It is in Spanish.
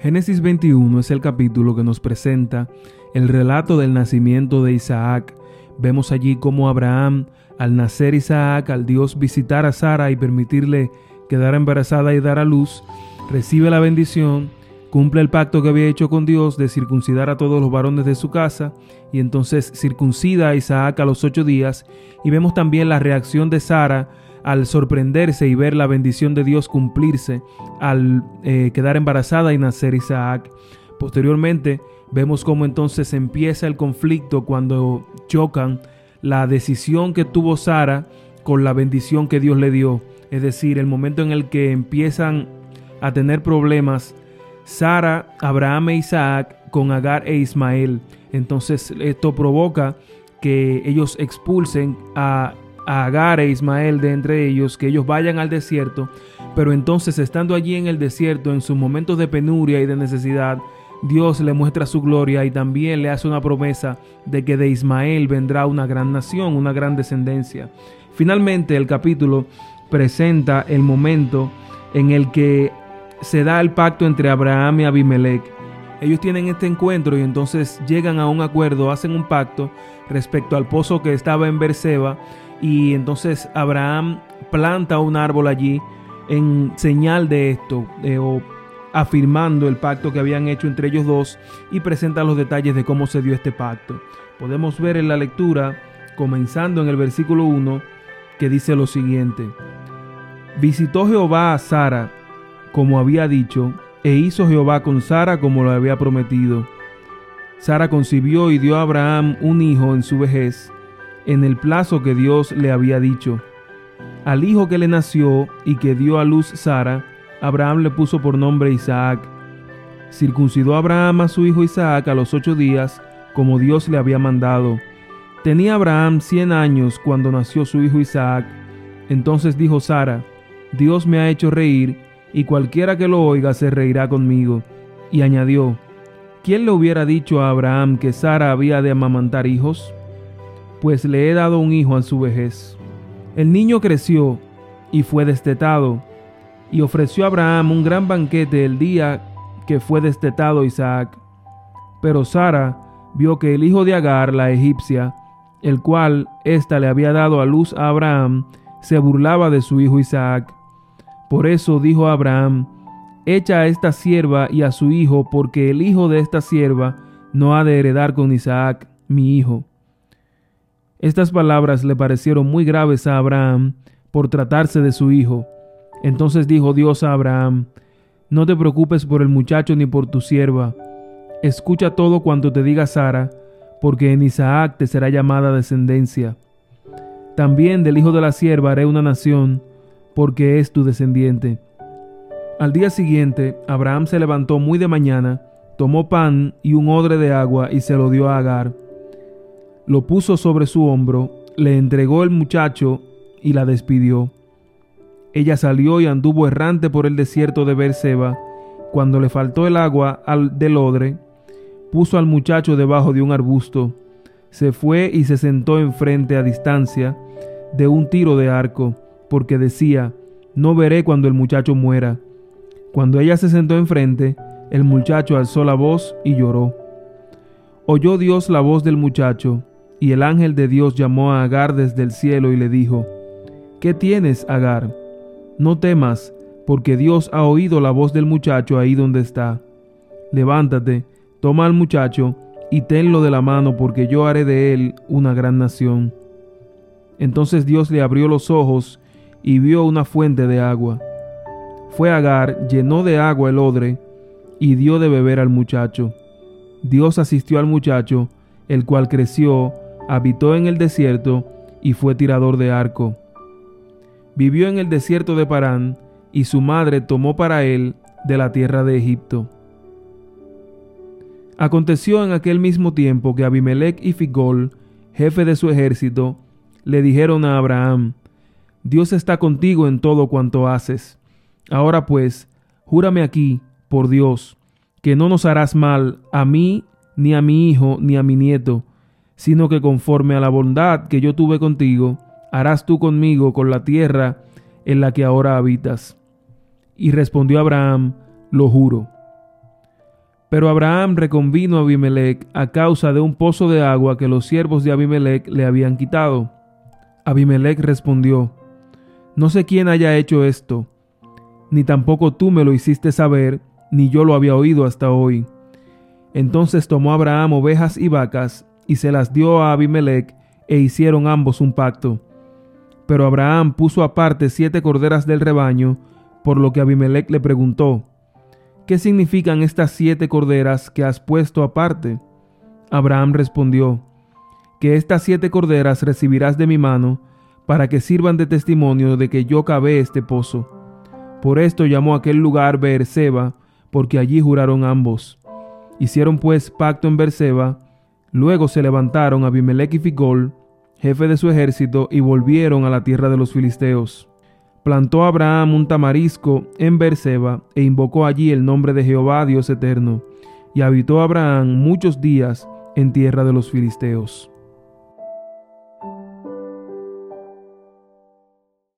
Génesis 21 es el capítulo que nos presenta el relato del nacimiento de Isaac. Vemos allí cómo Abraham, al nacer Isaac, al Dios visitar a Sara y permitirle quedar embarazada y dar a luz, recibe la bendición, cumple el pacto que había hecho con Dios de circuncidar a todos los varones de su casa y entonces circuncida a Isaac a los ocho días y vemos también la reacción de Sara al sorprenderse y ver la bendición de Dios cumplirse al eh, quedar embarazada y nacer Isaac. Posteriormente vemos cómo entonces empieza el conflicto cuando chocan la decisión que tuvo Sara con la bendición que Dios le dio. Es decir, el momento en el que empiezan a tener problemas Sara, Abraham e Isaac con Agar e Ismael. Entonces esto provoca que ellos expulsen a, Agar e Ismael de entre ellos, que ellos vayan al desierto, pero entonces estando allí en el desierto, en sus momentos de penuria y de necesidad, Dios le muestra su gloria y también le hace una promesa de que de Ismael vendrá una gran nación, una gran descendencia. Finalmente el capítulo presenta el momento en el que se da el pacto entre Abraham y Abimelech. Ellos tienen este encuentro y entonces llegan a un acuerdo, hacen un pacto respecto al pozo que estaba en Berseba y entonces Abraham planta un árbol allí en señal de esto eh, o afirmando el pacto que habían hecho entre ellos dos y presenta los detalles de cómo se dio este pacto. Podemos ver en la lectura, comenzando en el versículo 1, que dice lo siguiente. Visitó Jehová a Sara como había dicho, e hizo Jehová con Sara como lo había prometido. Sara concibió y dio a Abraham un hijo en su vejez, en el plazo que Dios le había dicho. Al hijo que le nació y que dio a luz Sara, Abraham le puso por nombre Isaac. Circuncidó Abraham a su hijo Isaac a los ocho días, como Dios le había mandado. Tenía Abraham cien años cuando nació su hijo Isaac. Entonces dijo Sara, Dios me ha hecho reír, y cualquiera que lo oiga se reirá conmigo. Y añadió, ¿quién le hubiera dicho a Abraham que Sara había de amamantar hijos? Pues le he dado un hijo a su vejez. El niño creció y fue destetado, y ofreció a Abraham un gran banquete el día que fue destetado Isaac. Pero Sara vio que el hijo de Agar, la egipcia, el cual ésta le había dado a luz a Abraham, se burlaba de su hijo Isaac. Por eso dijo Abraham, echa a esta sierva y a su hijo, porque el hijo de esta sierva no ha de heredar con Isaac, mi hijo. Estas palabras le parecieron muy graves a Abraham por tratarse de su hijo. Entonces dijo Dios a Abraham, no te preocupes por el muchacho ni por tu sierva. Escucha todo cuanto te diga Sara, porque en Isaac te será llamada descendencia. También del hijo de la sierva haré una nación, porque es tu descendiente. Al día siguiente, Abraham se levantó muy de mañana, tomó pan y un odre de agua y se lo dio a Agar. Lo puso sobre su hombro, le entregó el muchacho y la despidió. Ella salió y anduvo errante por el desierto de Berseba. Cuando le faltó el agua al del odre, puso al muchacho debajo de un arbusto. Se fue y se sentó enfrente a distancia de un tiro de arco porque decía, no veré cuando el muchacho muera. Cuando ella se sentó enfrente, el muchacho alzó la voz y lloró. Oyó Dios la voz del muchacho, y el ángel de Dios llamó a Agar desde el cielo y le dijo, ¿Qué tienes, Agar? No temas, porque Dios ha oído la voz del muchacho ahí donde está. Levántate, toma al muchacho y tenlo de la mano, porque yo haré de él una gran nación. Entonces Dios le abrió los ojos y vio una fuente de agua. Fue Agar, llenó de agua el odre y dio de beber al muchacho. Dios asistió al muchacho, el cual creció, habitó en el desierto y fue tirador de arco. Vivió en el desierto de Parán y su madre tomó para él de la tierra de Egipto. Aconteció en aquel mismo tiempo que Abimelech y Figol, jefe de su ejército, le dijeron a Abraham, Dios está contigo en todo cuanto haces. Ahora pues, júrame aquí, por Dios, que no nos harás mal a mí, ni a mi hijo, ni a mi nieto, sino que conforme a la bondad que yo tuve contigo, harás tú conmigo con la tierra en la que ahora habitas. Y respondió Abraham, lo juro. Pero Abraham reconvino a Abimelech a causa de un pozo de agua que los siervos de Abimelech le habían quitado. Abimelech respondió, No sé quién haya hecho esto, ni tampoco tú me lo hiciste saber, ni yo lo había oído hasta hoy. Entonces tomó Abraham ovejas y vacas, y se las dio a Abimelech, e hicieron ambos un pacto. Pero Abraham puso aparte siete corderas del rebaño, por lo que Abimelech le preguntó, ¿Qué significan estas siete corderas que has puesto aparte? Abraham respondió, que estas siete corderas recibirás de mi mano, para que sirvan de testimonio de que yo cavé este pozo. Por esto llamó aquel lugar Beerseba, porque allí juraron ambos. Hicieron pues pacto en Beerseba, luego se levantaron Abimelech y Ficol, jefe de su ejército, y volvieron a la tierra de los filisteos. Plantó Abraham un tamarisco en Beerseba e invocó allí el nombre de Jehová Dios eterno, y habitó Abraham muchos días en tierra de los filisteos.